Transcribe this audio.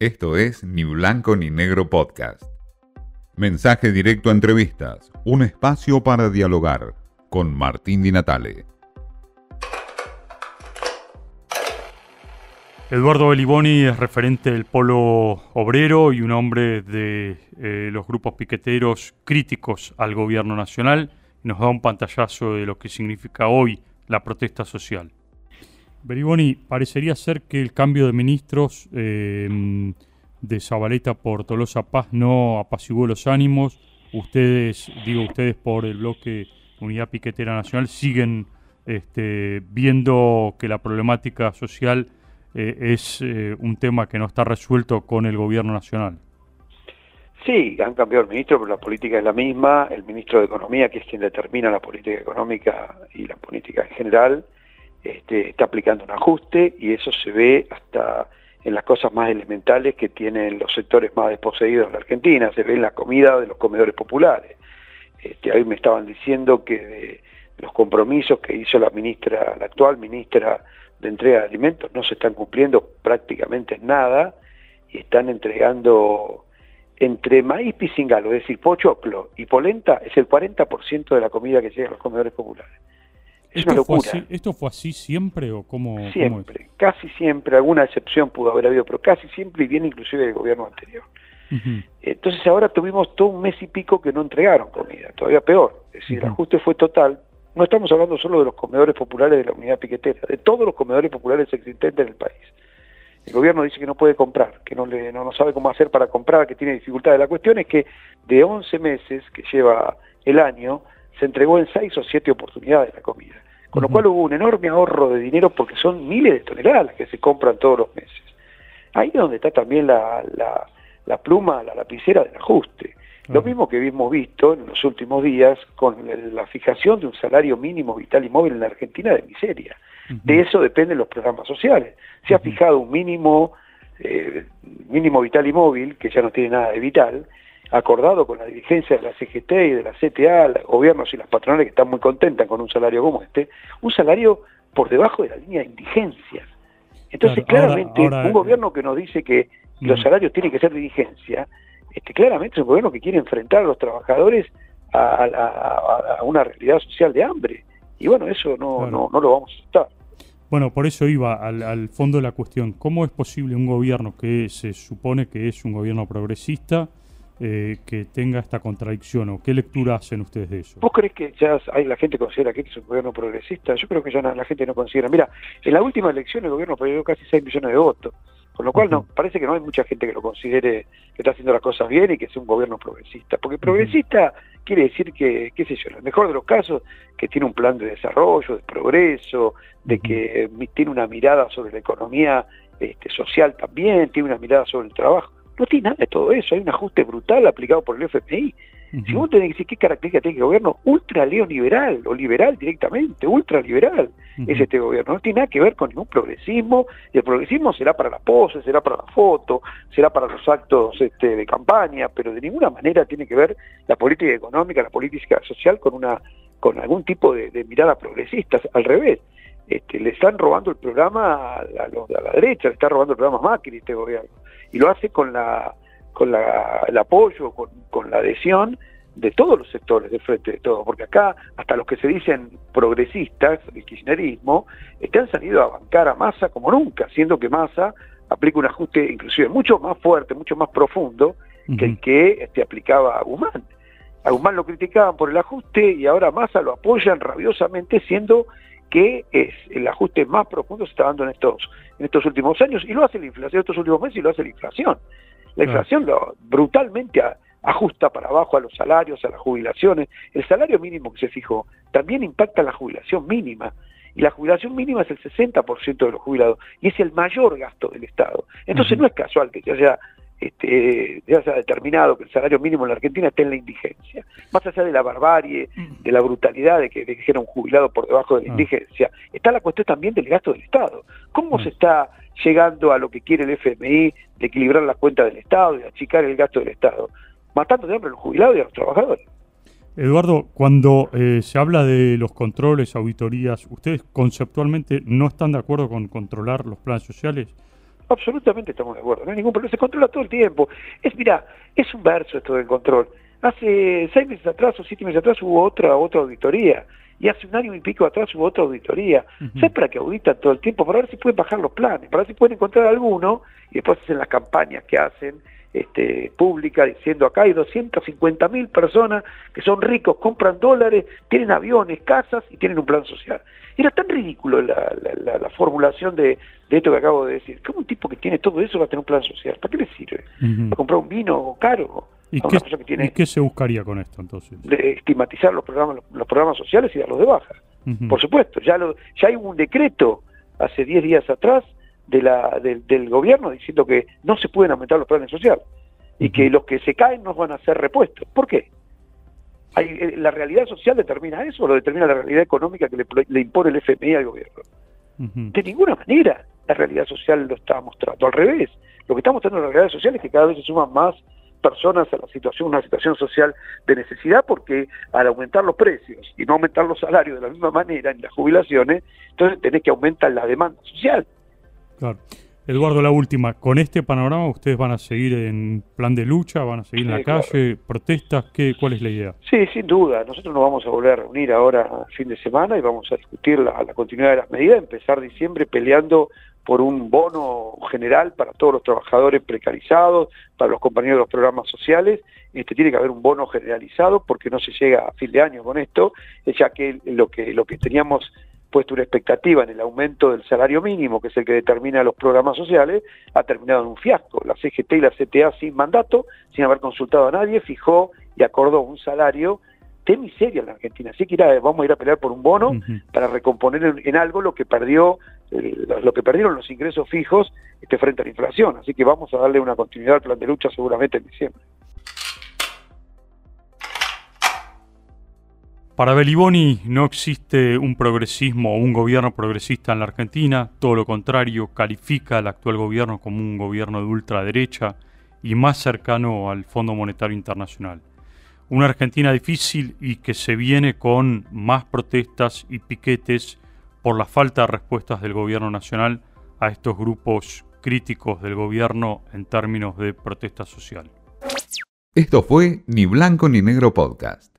Esto es Ni Blanco ni Negro Podcast. Mensaje directo a entrevistas, un espacio para dialogar con Martín Di Natale. Eduardo Beliboni es referente del polo obrero y un hombre de eh, los grupos piqueteros críticos al gobierno nacional. Nos da un pantallazo de lo que significa hoy la protesta social. Beriboni, parecería ser que el cambio de ministros eh, de Zabaleta por Tolosa Paz no apaciguó los ánimos. Ustedes, digo ustedes por el bloque Unidad Piquetera Nacional, siguen este, viendo que la problemática social eh, es eh, un tema que no está resuelto con el gobierno nacional. Sí, han cambiado el ministro, pero la política es la misma. El ministro de Economía, que es quien determina la política económica y la política en general, este, está aplicando un ajuste y eso se ve hasta en las cosas más elementales que tienen los sectores más desposeídos de la Argentina, se ve en la comida de los comedores populares. Este, ahí me estaban diciendo que los compromisos que hizo la actual ministra de entrega de alimentos no se están cumpliendo prácticamente nada y están entregando entre maíz pisingalo, es decir, pochoclo y polenta, es el 40% de la comida que llega a los comedores populares. Es una locura. ¿Esto fue así siempre o cómo? Siempre, casi siempre, alguna excepción pudo haber habido, pero casi siempre y viene inclusive del gobierno anterior. Entonces ahora tuvimos todo un mes y pico que no entregaron comida, todavía peor. Es decir, el ajuste fue total. No estamos hablando solo de los comedores populares de la unidad piquetera, de todos los comedores populares existentes en el país. El gobierno dice que no puede comprar, que no, le, no, no sabe cómo hacer para comprar, que tiene dificultades. La cuestión es que de 11 meses que lleva el año, se entregó en 6 o 7 oportunidades la comida. Con lo cual hubo un enorme ahorro de dinero porque son miles de toneladas que se compran todos los meses. Ahí es donde está también la, la, pluma, la lapicera del ajuste. Lo mismo que hemos visto en los últimos días con la fijación de un salario mínimo vital y móvil en la Argentina de miseria. De eso dependen los programas sociales. Se ha fijado un mínimo, eh, mínimo vital y móvil, que ya no tiene nada de vital, acordado con la dirigencia de la CGT y de la CTA, los gobiernos y las patronales que están muy contentas con un salario como este, un salario por debajo de la línea de indigencia. Entonces, claramente, un gobierno que nos dice que los mm. salarios tienen que ser de indigencia, este, claramente es un gobierno que quiere enfrentar a los trabajadores a, una realidad social de hambre. Y bueno, eso no, no, no lo vamos a aceptar. Bueno, por eso iba al, al, fondo de la cuestión. ¿Cómo es posible un gobierno que se supone que es un gobierno progresista eh, que tenga esta contradicción o qué lectura hacen ustedes de eso? ¿Vos crees que ya hay, la gente considera que este es un gobierno progresista? Yo creo que ya la gente no considera. Mira, en la última elección el gobierno perdió casi 6 millones de votos, con lo cual no parece que no hay mucha gente que lo considere que está haciendo las cosas bien y que es un gobierno progresista. Porque progresista quiere decir que, qué sé yo, en el mejor de los casos, que tiene un plan de desarrollo, de progreso, de que tiene una mirada sobre la economía este, social también, tiene una mirada sobre el trabajo no tiene nada de todo eso, hay un ajuste brutal aplicado por el FMI. Si vos tenés que decir qué característica tiene el gobierno, ultra neoliberal o liberal directamente, ultraliberal es este gobierno. No tiene nada que ver con ningún progresismo. Y el progresismo será para la pose, será para la foto, será para los actos este, de campaña, pero de ninguna manera tiene que ver la política económica, la política social con una con algún tipo de, de mirada progresista. Al revés, este, le están robando el programa a, la derecha, le está robando el programa a Macri este gobierno. Y lo hace con la con la, el apoyo, con, la adhesión de todos los sectores del frente de todo, porque acá hasta los que se dicen progresistas, el kirchnerismo, están han salido a bancar a Massa como nunca, siendo que Massa aplica un ajuste inclusive mucho más fuerte, mucho más profundo que el que este, aplicaba a Guzmán. A Guzmán lo criticaban por el ajuste y ahora Massa lo apoyan rabiosamente siendo que es el ajuste más profundo se está dando en estos, en estos últimos años y lo hace la inflación, estos últimos meses y lo hace la inflación. La inflación lo, brutalmente ajusta para abajo a los salarios, a las jubilaciones. El salario mínimo que se fijó también impacta la jubilación mínima. Y la jubilación mínima es el 60% de los jubilados y es el mayor gasto del Estado. Entonces no es casual que se haya este, ya se ha determinado que el salario mínimo en la Argentina está en la indigencia. Más allá de la barbarie, mm. de la brutalidad de que dijera un jubilado por debajo de la ah. indigencia, está la cuestión también del gasto del Estado. ¿Cómo mm. se está llegando a lo que quiere el FMI de equilibrar las cuentas del Estado y achicar el gasto del Estado? Matando de hambre a los jubilados y a los trabajadores. Eduardo, cuando eh, se habla de los controles, auditorías, ¿ustedes conceptualmente no están de acuerdo con controlar los planes sociales? Absolutamente estamos de acuerdo, no hay ningún problema, se controla todo el tiempo. Es, mira, es un verso esto del control. Hace seis meses atrás o siete meses atrás hubo otra, otra auditoría y hace un año y pico atrás hubo otra auditoría. ¿Sabes para qué auditan todo el tiempo? Para ver si pueden bajar los planes, para ver si pueden encontrar alguno y después hacen las campañas que hacen este, pública diciendo acá hay 250 mil personas que son ricos, compran dólares, tienen aviones, casas y tienen un plan social. Era tan ridículo la, la, formulación de, esto que acabo de decir. ¿Cómo un tipo que tiene todo eso va a tener un plan social? ¿Para qué le sirve? ¿Para comprar un vino caro? ¿Y qué, se buscaría con esto entonces? De estigmatizar los programas, los, programas sociales y darlos de baja. Por supuesto, ya, lo, ya hay un decreto hace 10 días atrás de la, del gobierno diciendo que no se pueden aumentar los planes sociales y que los que se caen no van a ser repuestos. ¿Por qué? Hay, eh, ¿La realidad social determina eso o lo determina la realidad económica que le, impone el FMI al gobierno? De ninguna manera la realidad social lo está mostrando. Al revés, lo que está mostrando la realidad social es que cada vez se suman más personas a la situación, una situación social de necesidad, porque al aumentar los precios y no aumentar los salarios de la misma manera en las jubilaciones, entonces tenés que aumentar la demanda social. Claro. Eduardo, la última. Con este panorama, ¿ustedes van a seguir en plan de lucha? ¿Van a seguir en la calle? ¿Protestas? ¿Qué, ¿Cuál es la idea? Sí, sin duda. Nosotros nos vamos a volver a reunir ahora fin de semana y vamos a discutir la, la continuidad de las medidas. Empezar diciembre peleando por un bono general para todos los trabajadores precarizados, para los compañeros de los programas sociales. Este, tiene que haber un bono generalizado porque no se llega a fin de año con esto, ya que lo que, lo que teníamos puesto una expectativa en el aumento del salario mínimo, que es el que determina los programas sociales, ha terminado en un fiasco. La CGT y la CTA sin mandato, sin haber consultado a nadie, fijó y acordó un salario de miseria en la Argentina. Así que vamos a ir a pelear por un bono para recomponer en, algo lo que perdió lo que perdieron los ingresos fijos este, frente a la inflación. Así que vamos a darle una continuidad al plan de lucha seguramente en diciembre. Para Beliboni no existe un progresismo o un gobierno progresista en la Argentina, todo lo contrario, califica al actual gobierno como un gobierno de ultraderecha y más cercano al Fondo Monetario Internacional. Una Argentina difícil y que se viene con más protestas y piquetes por la falta de respuestas del gobierno nacional a estos grupos críticos del gobierno en términos de protesta social. Esto fue Ni Blanco ni Negro Podcast.